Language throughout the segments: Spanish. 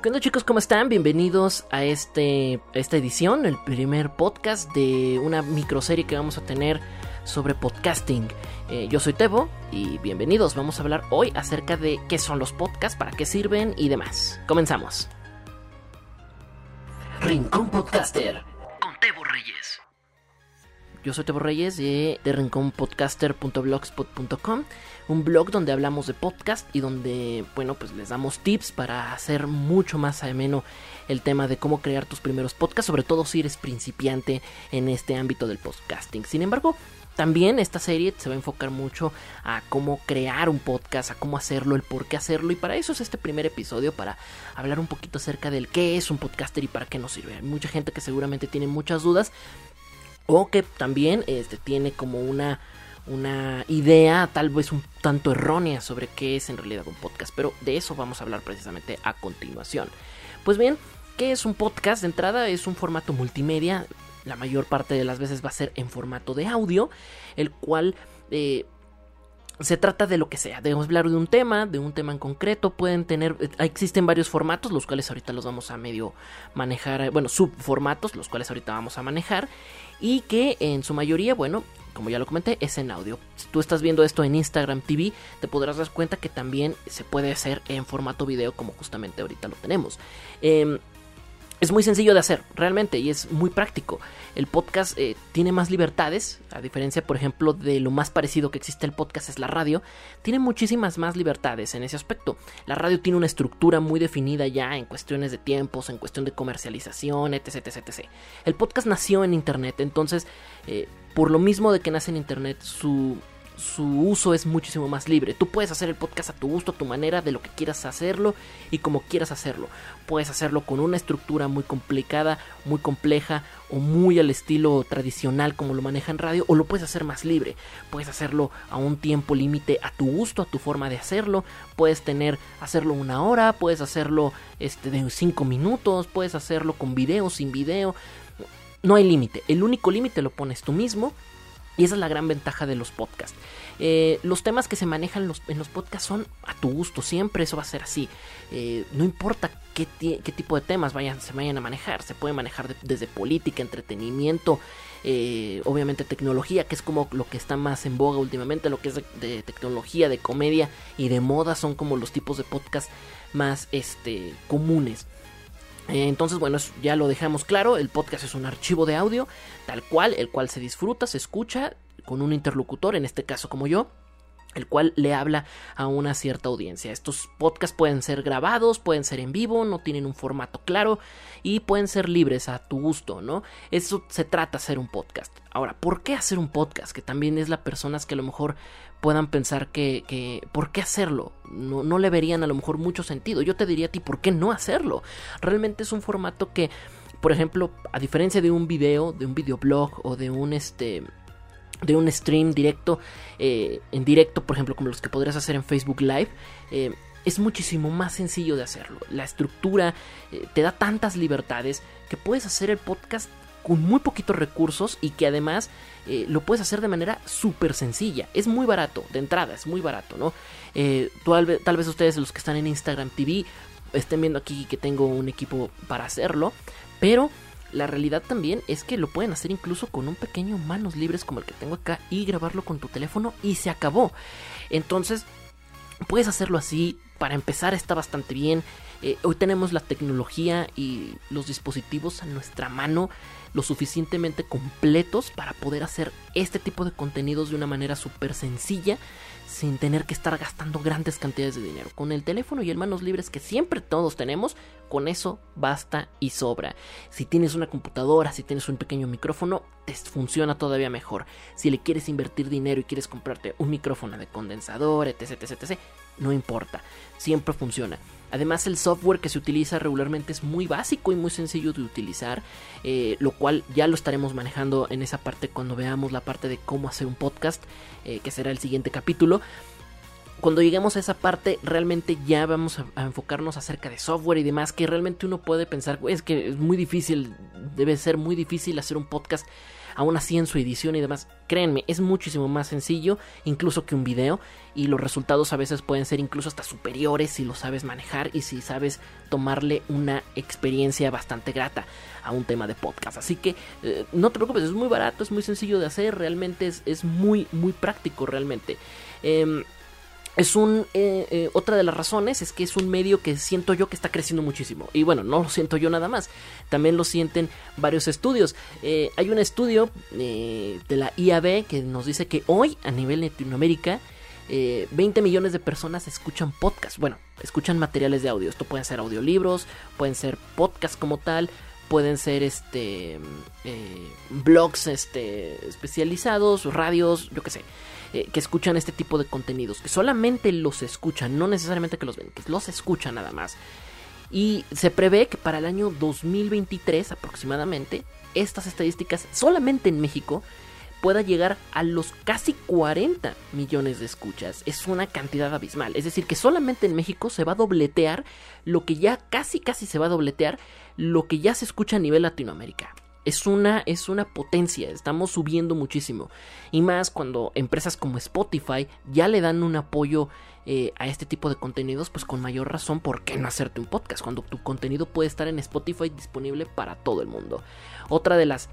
¿Qué onda chicos? ¿Cómo están? Bienvenidos a, este, esta edición, el primer podcast de una microserie que vamos a tener sobre podcasting. Eh, yo soy Tebo y bienvenidos. Vamos a hablar hoy acerca de qué son los podcasts, para qué sirven y demás. Comenzamos. Rincón Podcaster. Yo soy Tebo Reyes de, rinconpodcaster.blogspot.com, un blog donde hablamos de podcast y donde, bueno, pues les damos tips para hacer mucho más ameno el tema de cómo crear tus primeros podcasts, sobre todo si eres principiante en este ámbito del podcasting. Sin embargo, también esta serie se va a enfocar mucho a cómo crear un podcast, a cómo hacerlo, el por qué hacerlo. Y para eso es este primer episodio, para hablar un poquito acerca del qué es un podcaster y para qué nos sirve. Hay mucha gente que seguramente tiene muchas dudas o que también este, tiene como una, una idea tal vez un tanto errónea sobre qué es en realidad un podcast. Pero de eso vamos a hablar precisamente a continuación. Pues bien, ¿qué es un podcast? De entrada es un formato multimedia la mayor parte de las veces va a ser en formato de audio, el cual eh, se trata de lo que sea, de hablar de un tema, de un tema en concreto, pueden tener, eh, existen varios formatos, los cuales ahorita los vamos a medio manejar, eh, bueno, subformatos, los cuales ahorita vamos a manejar, y que en su mayoría, bueno, como ya lo comenté, es en audio. Si tú estás viendo esto en Instagram TV, te podrás dar cuenta que también se puede hacer en formato video, como justamente ahorita lo tenemos. Eh, es muy sencillo de hacer, realmente, y es muy práctico. El podcast eh, tiene más libertades, a diferencia, por ejemplo, de lo más parecido que existe el podcast es la radio. Tiene muchísimas más libertades en ese aspecto. La radio tiene una estructura muy definida ya en cuestiones de tiempos, en cuestión de comercialización, etc. etc, etc. El podcast nació en Internet, entonces, eh, por lo mismo de que nace en Internet, su su uso es muchísimo más libre. Tú puedes hacer el podcast a tu gusto, a tu manera, de lo que quieras hacerlo y como quieras hacerlo. Puedes hacerlo con una estructura muy complicada, muy compleja o muy al estilo tradicional como lo maneja en radio o lo puedes hacer más libre. Puedes hacerlo a un tiempo límite a tu gusto, a tu forma de hacerlo. Puedes tener hacerlo una hora, puedes hacerlo este de cinco minutos, puedes hacerlo con video, sin video. No hay límite. El único límite lo pones tú mismo y esa es la gran ventaja de los podcasts. Eh, los temas que se manejan en los podcasts son a tu gusto, siempre eso va a ser así. Eh, no importa qué, tipo de temas vayan, se vayan a manejar, se puede manejar desde política, entretenimiento, eh, obviamente tecnología, que es como lo que está más en boga últimamente, lo que es de, tecnología, de comedia y de moda son como los tipos de podcast más este, comunes. Entonces, bueno, ya lo dejamos claro, el podcast es un archivo de audio, tal cual, el cual se disfruta, se escucha con un interlocutor, en este caso como yo, el cual le habla a una cierta audiencia. Estos podcasts pueden ser grabados, pueden ser en vivo, no tienen un formato claro y pueden ser libres a tu gusto, ¿no? Eso se trata de hacer un podcast. Ahora, ¿por qué hacer un podcast? Que también es la personas que a lo mejor puedan pensar que, que ¿por qué hacerlo? No, no le verían a lo mejor mucho sentido. Yo te diría a ti, ¿por qué no hacerlo? Realmente es un formato que, por ejemplo, a diferencia de un video, de un videoblog o de un este de un stream directo, eh, en directo, por ejemplo, como los que podrías hacer en Facebook Live, eh, es muchísimo más sencillo de hacerlo. La estructura eh, te da tantas libertades que puedes hacer el podcast con muy poquitos recursos y que además lo puedes hacer de manera súper sencilla. Es muy barato, de entrada, es muy barato, ¿no? tal, vez, tal vez ustedes, los que están en Instagram TV, estén viendo aquí que tengo un equipo para hacerlo, pero la realidad también es que lo pueden hacer incluso con un pequeño manos libres como el que tengo acá y grabarlo con tu teléfono y se acabó. Entonces, puedes hacerlo así. Para empezar está bastante bien. Eh, hoy tenemos la tecnología y los dispositivos a nuestra mano lo suficientemente completos para poder hacer este tipo de contenidos de una manera súper sencilla sin tener que estar gastando grandes cantidades de dinero. Con el teléfono y el manos libres que siempre todos tenemos, con eso basta y sobra. Si tienes una computadora, si tienes un pequeño micrófono, te funciona todavía mejor. Si le quieres invertir dinero y quieres comprarte un micrófono de condensador, etc, etc, etc, no importa, siempre funciona. Además el software que se utiliza regularmente es muy básico y muy sencillo de utilizar, eh, lo cual ya lo estaremos manejando en esa parte cuando veamos la parte de cómo hacer un podcast, eh, que será el siguiente capítulo. Cuando lleguemos a esa parte, realmente ya vamos a, enfocarnos acerca de software y demás, que realmente uno puede pensar, es que es muy difícil, debe ser muy difícil hacer un podcast aún así en su edición y demás, créanme, es muchísimo más sencillo incluso que un video y los resultados a veces pueden ser incluso hasta superiores si lo sabes manejar y si sabes tomarle una experiencia bastante grata a un tema de podcast. Así que eh, no te preocupes, es muy barato, es muy sencillo de hacer, realmente es, es muy, muy práctico realmente. Eh, es un eh, eh, otra de las razones es que es un medio que siento yo que está creciendo muchísimo. Y bueno no lo siento yo nada más también lo sienten varios estudios. Eh, hay un estudio de la IAB que nos dice que hoy a nivel Latinoamérica 20 millones de personas escuchan podcast. Bueno escuchan materiales de audio. Esto pueden ser audiolibros pueden ser podcasts como tal pueden ser este blogs este especializados radios yo qué sé eh, que escuchan este tipo de contenidos, que solamente los escuchan, no necesariamente que los ven, que los escuchan nada más. Y se prevé que para el año 2023 aproximadamente, estas estadísticas solamente en México pueda llegar a los casi 40 millones de escuchas. Es una cantidad abismal. Es decir, que solamente en México se va a dobletear lo que ya casi casi se va a dobletear lo que ya se escucha a nivel Latinoamérica es una, es una potencia, estamos subiendo muchísimo. Y más cuando empresas como Spotify ya le dan un apoyo eh, a este tipo de contenidos, pues con mayor razón, ¿por qué no hacerte un podcast? Cuando tu contenido puede estar en Spotify disponible para todo el mundo. Otra de las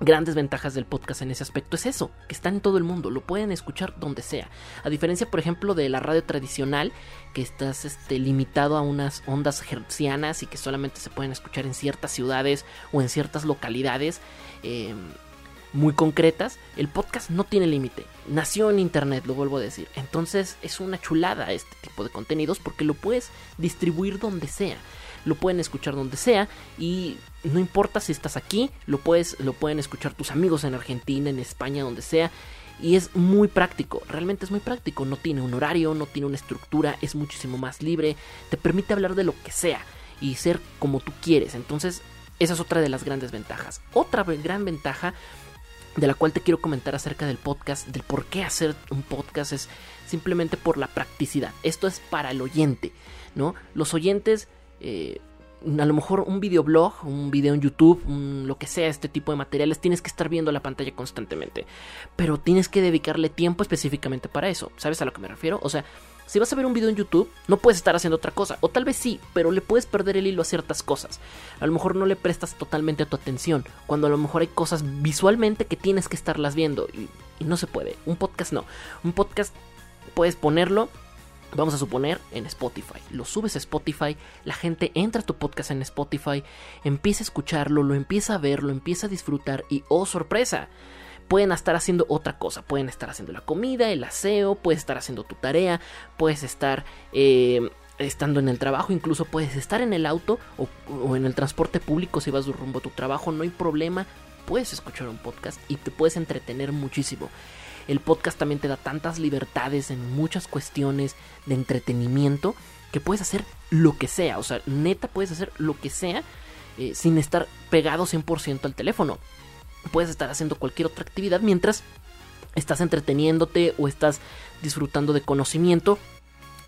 grandes ventajas del podcast en ese aspecto es eso, que está en todo el mundo, lo pueden escuchar donde sea. A diferencia, por ejemplo, de la radio tradicional, que estás este, limitado a unas ondas hertzianas y que solamente se pueden escuchar en ciertas ciudades o en ciertas localidades em, muy concretas, el podcast no tiene límite. Nació en internet, lo vuelvo a decir. Entonces es una chulada este tipo de contenidos porque lo puedes distribuir donde sea lo pueden escuchar donde sea y no importa si estás aquí, lo puedes lo pueden escuchar tus amigos en Argentina, en España, donde sea. Y es muy práctico, realmente es muy práctico, no tiene un horario, no tiene una estructura, es muchísimo más libre, te permite hablar de lo que sea y ser como tú quieres. Entonces, esa es otra de las grandes ventajas. Otra gran ventaja de la cual te quiero comentar acerca del podcast, del por qué hacer un podcast es simplemente por la practicidad. Esto es para el oyente, ¿no? Los oyentes eh, a lo mejor un videoblog, un video en YouTube, lo que sea, este tipo de materiales, tienes que estar viendo la pantalla constantemente. Pero tienes que dedicarle tiempo específicamente para eso. ¿Sabes a lo que me refiero? O sea, si vas a ver un video en YouTube, no puedes estar haciendo otra cosa. O tal vez sí, pero le puedes perder el hilo a ciertas cosas. A lo mejor no le prestas totalmente tu atención. Cuando a lo mejor hay cosas visualmente que tienes que estarlas viendo. Y, y no se puede. Un podcast no. Un podcast puedes ponerlo Vamos a suponer en Spotify. Lo subes a Spotify, la gente entra a tu podcast en Spotify, empieza a escucharlo, lo empieza a ver, lo empieza a disfrutar y oh sorpresa, pueden estar haciendo otra cosa. Pueden estar haciendo la comida, el aseo, puedes estar haciendo tu tarea, puedes estar eh, estando en el trabajo, incluso puedes estar en el auto o, o, en el transporte público si vas rumbo a tu trabajo, no hay problema. Puedes escuchar un podcast y te puedes entretener muchísimo. El podcast también te da tantas libertades en muchas cuestiones de entretenimiento que puedes hacer lo que sea. O sea, neta puedes hacer lo que sea eh, sin estar pegado 100% al teléfono. Puedes estar haciendo cualquier otra actividad mientras estás entreteniéndote o estás disfrutando de conocimiento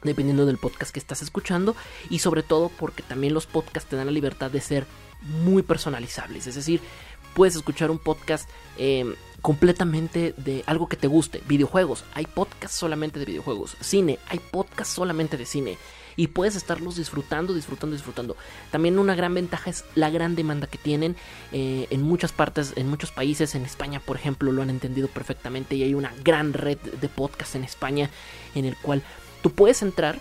dependiendo del podcast que estás escuchando y sobre todo porque también los podcasts te dan la libertad de ser muy personalizables, es decir, puedes escuchar un podcast em, completamente de algo que te guste. Videojuegos, hay podcasts solamente de videojuegos. Cine, hay podcasts solamente de cine. Y puedes estarlos disfrutando, disfrutando, disfrutando. También una gran ventaja es la gran demanda que tienen eh, en muchas partes, en muchos países. En España, por ejemplo, lo han entendido perfectamente. Y hay una gran red de podcasts en España en el cual tú puedes entrar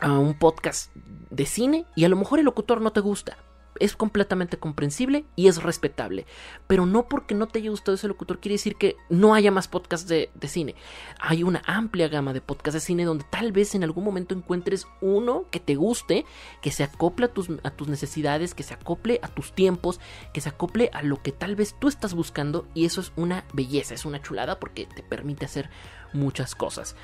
a un podcast de cine y a lo mejor el locutor no te gusta, es completamente comprensible y es respetable. Pero no porque no te haya gustado ese locutor quiere decir que no haya más podcasts de, cine. Hay una amplia gama de podcasts de cine donde tal vez en algún momento encuentres uno que te guste, que se acople a tus, a tus necesidades, que se acople a tus tiempos, que se acople a lo que tal vez tú estás buscando y eso es una belleza, es una chulada porque te permite hacer muchas cosas.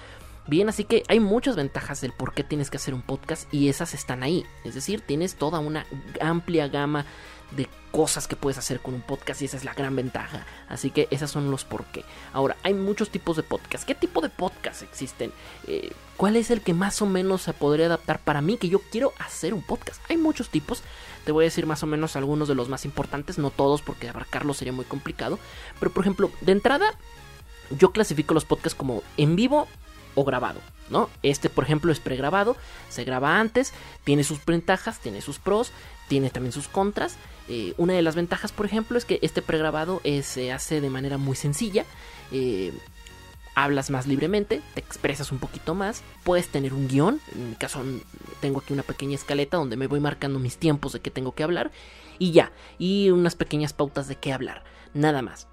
Bien, así que hay muchas ventajas del por qué tienes que hacer un podcast y esas están ahí. Es decir, tienes toda una amplia gama de cosas que puedes hacer con un podcast y esa es la gran ventaja. Así que esos son los por qué. Ahora, hay muchos tipos de podcast. ¿Qué tipo de podcast existen? Eh, ¿Cuál es el que más o menos se podría adaptar para mí? Que yo quiero hacer un podcast. Hay muchos tipos. Te voy a decir más o menos algunos de los más importantes, no todos porque abarcarlos sería muy complicado. Pero por ejemplo, de entrada, yo clasifico los podcasts como en vivo o grabado, ¿no? Este, por ejemplo, es pregrabado, se graba antes, tiene sus ventajas, tiene sus pros, tiene también sus contras. Eh, una de las ventajas, por ejemplo, es que este pregrabado eh, se hace de manera muy sencilla. Eh, hablas más libremente, te expresas un poquito más, puedes tener un guion, en mi caso tengo aquí una pequeña escaleta donde me voy marcando mis tiempos de qué tengo que hablar y ya, y unas pequeñas pautas de qué hablar, nada más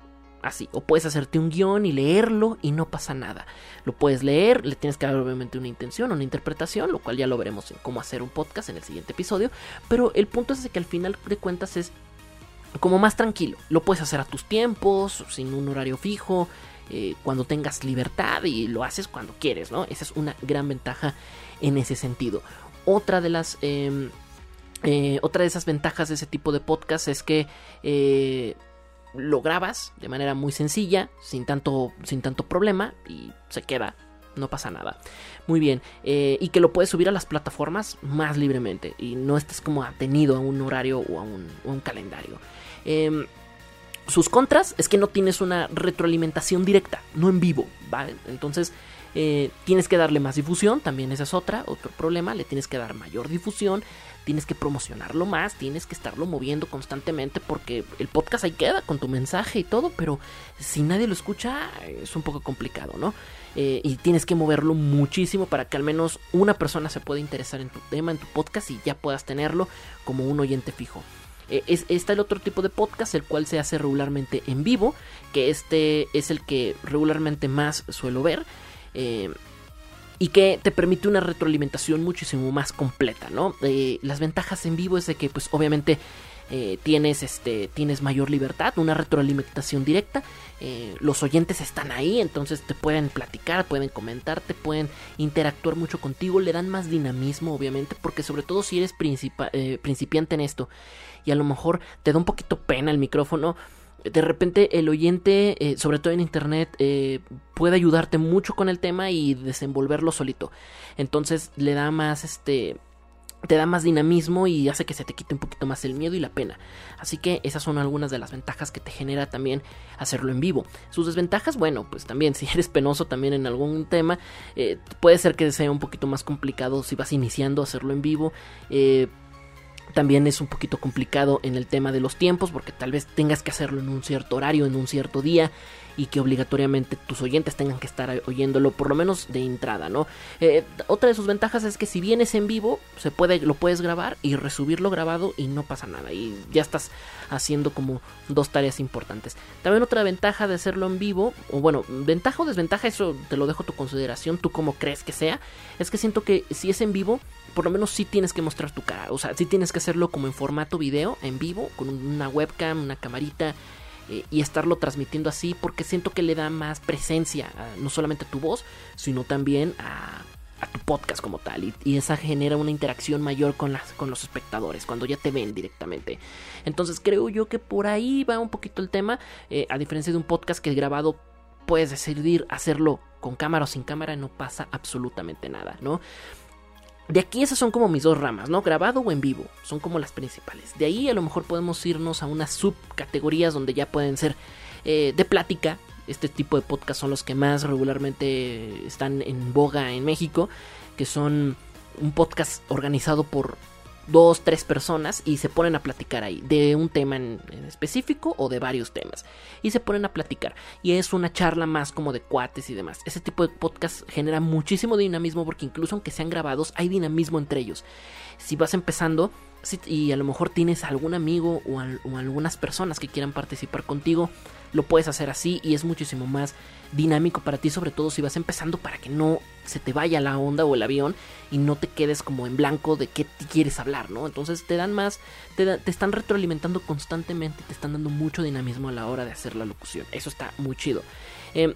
así. O puedes hacerte un guion y leerlo y no pasa nada. Lo puedes leer, le tienes que dar obviamente una intención, una interpretación, lo cual ya lo veremos en cómo hacer un podcast en el siguiente episodio. Pero el punto es que al final de cuentas es como más tranquilo. Lo puedes hacer a tus tiempos, sin un horario fijo, eh, cuando tengas libertad y lo haces cuando quieres, ¿no? Esa es una gran ventaja en ese sentido. Otra de las... Em, eh, otra de esas ventajas de ese tipo de podcast es que eh, lo grabas de manera muy sencilla, sin tanto, sin tanto problema y se queda, no pasa nada. Muy bien, eh, y que lo puedes subir a las plataformas más libremente y no estés como atenido a un horario o a un, calendario. Em, sus contras es que no tienes una retroalimentación directa, no en vivo, ¿vale? Entonces eh, tienes que darle más difusión, también esa es otra, otro problema, le tienes que dar mayor difusión, tienes que promocionarlo más, tienes que estarlo moviendo constantemente porque el podcast ahí queda con tu mensaje y todo, pero si nadie lo escucha es un poco complicado, ¿no? Eh, y tienes que moverlo muchísimo para que al menos una persona se pueda interesar en tu tema, en tu podcast y ya puedas tenerlo como un oyente fijo. Eh, es, está el otro tipo de podcast, el cual se hace regularmente en vivo, que este es el que regularmente más suelo ver. Eh, y que te permite una retroalimentación muchísimo más completa, ¿no? Eh, las ventajas en vivo es de que, pues, obviamente tienes, este, tienes mayor libertad, una retroalimentación directa. Los oyentes están ahí, entonces te pueden platicar, pueden comentarte, pueden interactuar mucho contigo, le dan más dinamismo, obviamente, porque sobre todo si eres principiante en esto y a lo mejor te da un poquito pena el micrófono de repente el oyente, eh, sobre todo en internet, eh, puede ayudarte mucho con el tema y desenvolverlo solito. Entonces le da más este te da más dinamismo y hace que se te quite un poquito más el miedo y la pena. Así que esas son algunas de las ventajas que te genera también hacerlo en vivo. Sus desventajas, bueno, pues también si eres penoso también en algún tema, eh, puede ser que sea un poquito más complicado si vas iniciando a hacerlo en vivo. Eh, también es un poquito complicado en el tema de los tiempos porque tal vez tengas que hacerlo en un cierto horario, en un cierto día y que obligatoriamente tus oyentes tengan que estar oyéndolo por lo menos de entrada, ¿no? Eh, otra de sus ventajas es que si vienes en vivo, se puede, lo puedes grabar y resubirlo grabado y no pasa nada y ya estás haciendo como dos tareas importantes. También otra ventaja de hacerlo en vivo, o bueno, ventaja o desventaja, eso te lo dejo a tu consideración, tú como crees que sea, es que siento que si es en vivo, por lo menos sí tienes que mostrar tu cara. O sea, sí tienes que hacerlo como en formato video, en vivo, con una webcam, una camarita. Eh, y estarlo transmitiendo así porque siento que le da más presencia no solamente a tu voz sino también a, tu podcast como tal. Y, esa genera una interacción mayor con, las, con los espectadores cuando ya te ven directamente. Entonces creo yo que por ahí va un poquito el tema eh, a diferencia de un podcast que grabado puedes decidir hacerlo con cámara o sin cámara no pasa absolutamente nada no de aquí esas son como mis dos ramas, ¿no? Grabado o en vivo, son como las principales. De ahí a lo mejor podemos irnos a unas subcategorías donde ya pueden ser eh, de plática. Este tipo de podcast son los que más regularmente están en boga en México, que son un podcast organizado por dos, tres personas y se ponen a platicar ahí de un tema en, específico o de varios temas. Y se ponen a platicar. Y es una charla más como de cuates y demás. Ese tipo de podcast genera muchísimo dinamismo porque incluso aunque sean grabados hay dinamismo entre ellos. Si vas empezando y a lo mejor tienes algún amigo o, o algunas personas que quieran participar contigo, lo puedes hacer así y es muchísimo más dinámico para ti, sobre todo si vas empezando para que no se te vaya la onda o el avión y no te quedes como en blanco de qué quieres hablar, ¿no? Entonces te dan más, te, están retroalimentando constantemente, te están dando mucho dinamismo a la hora de hacer la locución. Eso está muy chido. Em,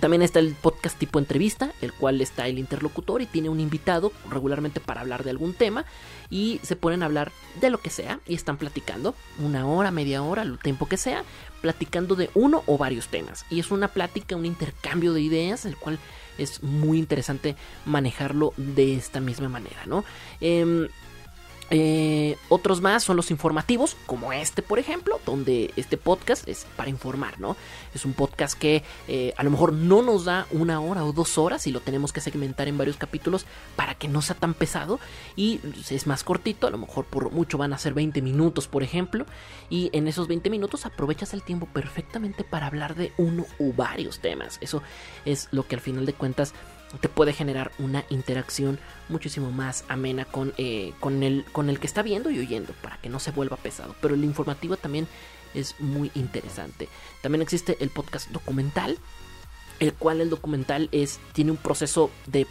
También está el podcast tipo entrevista, el cual está el interlocutor y tiene un invitado regularmente para hablar de algún tema y se ponen a hablar de lo que sea y están platicando una hora, media hora, el tiempo que sea, platicando de uno o varios temas. Y es una plática, un intercambio de ideas, el cual es muy interesante manejarlo de esta misma manera, ¿no? Em, eh, otros más son los informativos, como este, por ejemplo, donde este podcast es para informar, ¿no? Es un podcast que eh, a lo mejor no nos da una hora o dos horas y lo tenemos que segmentar en varios capítulos para que no sea tan pesado y es más cortito, a lo mejor por mucho van a ser 20 minutos, por ejemplo, y en esos 20 minutos aprovechas el tiempo perfectamente para hablar de uno u varios temas. Eso es lo que al final de cuentas te puede generar una interacción muchísimo más amena con, eh, con, el, con el que está viendo y oyendo para que no se vuelva pesado. Pero el informativo también es muy interesante. También existe el podcast documental, el cual el documental es, tiene un proceso de,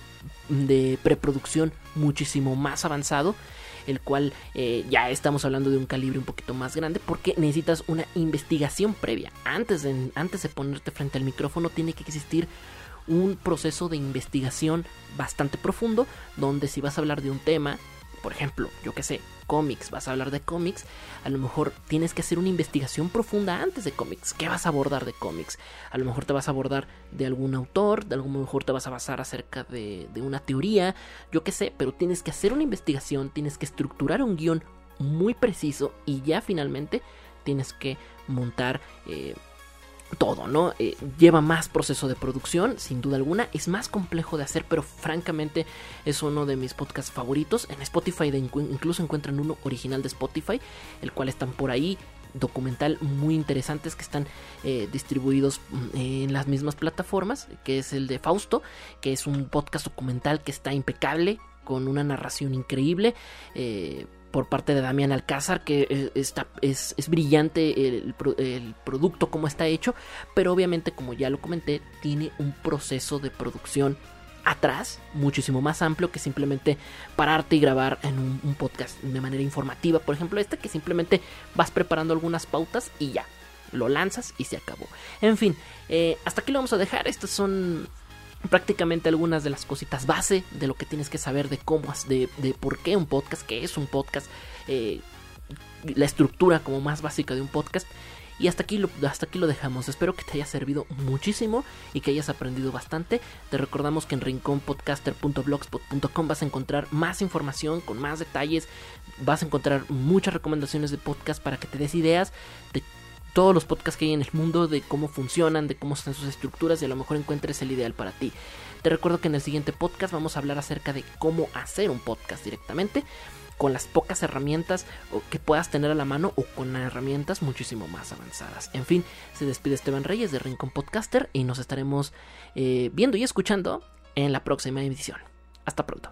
de preproducción muchísimo más avanzado el cual eh, ya estamos hablando de un calibre un poquito más grande porque necesitas una investigación previa. Antes de, antes de ponerte frente al micrófono tiene que existir un proceso de investigación bastante profundo donde si vas a hablar de un tema, por ejemplo, yo que sé, cómics, vas a hablar de cómics, a lo mejor tienes que hacer una investigación profunda antes de cómics. ¿Qué vas a abordar de cómics? A lo mejor te vas a abordar de algún autor, de algún mejor te vas a basar acerca de, de una teoría, yo que sé, pero tienes que hacer una investigación, tienes que estructurar un guion muy preciso y ya finalmente tienes que montar eh, todo, ¿no? Eh, lleva más proceso de producción, sin duda alguna, es más complejo de hacer, pero francamente es uno de mis podcasts favoritos. En Spotify incluso encuentran uno original de Spotify, el cual están por ahí, documental muy interesantes que están eh, distribuidos mm, en las mismas plataformas, que es el de Fausto, que es un podcast documental que está impecable, con una narración increíble. Eh, por parte de Damián Alcázar, que está, es, brillante el, producto como está hecho, pero obviamente como ya lo comenté, tiene un proceso de producción atrás, muchísimo más amplio que simplemente pararte y grabar en un, podcast de manera informativa. Por ejemplo, este que simplemente vas preparando algunas pautas y ya, lo lanzas y se acabó. En fin, eh, hasta aquí lo vamos a dejar. Estas son prácticamente algunas de las cositas base de lo que tienes que saber de cómo, de, de por qué un podcast, qué es un podcast, eh, la estructura como más básica de un podcast. Y hasta aquí, lo, hasta aquí lo dejamos. Espero que te haya servido muchísimo y que hayas aprendido bastante. Te recordamos que en rinconpodcaster.blogspot.com vas a encontrar más información con más detalles. Vas a encontrar muchas recomendaciones de podcast para que te des ideas de todos los podcasts que hay en el mundo, de cómo funcionan, de cómo están sus estructuras y a lo mejor encuentres el ideal para ti. Te recuerdo que en el siguiente podcast vamos a hablar acerca de cómo hacer un podcast directamente con las pocas herramientas que puedas tener a la mano o con herramientas muchísimo más avanzadas. En fin, se despide Esteban Reyes de Rincon Podcaster y nos estaremos eh, viendo y escuchando en la próxima edición. Hasta pronto.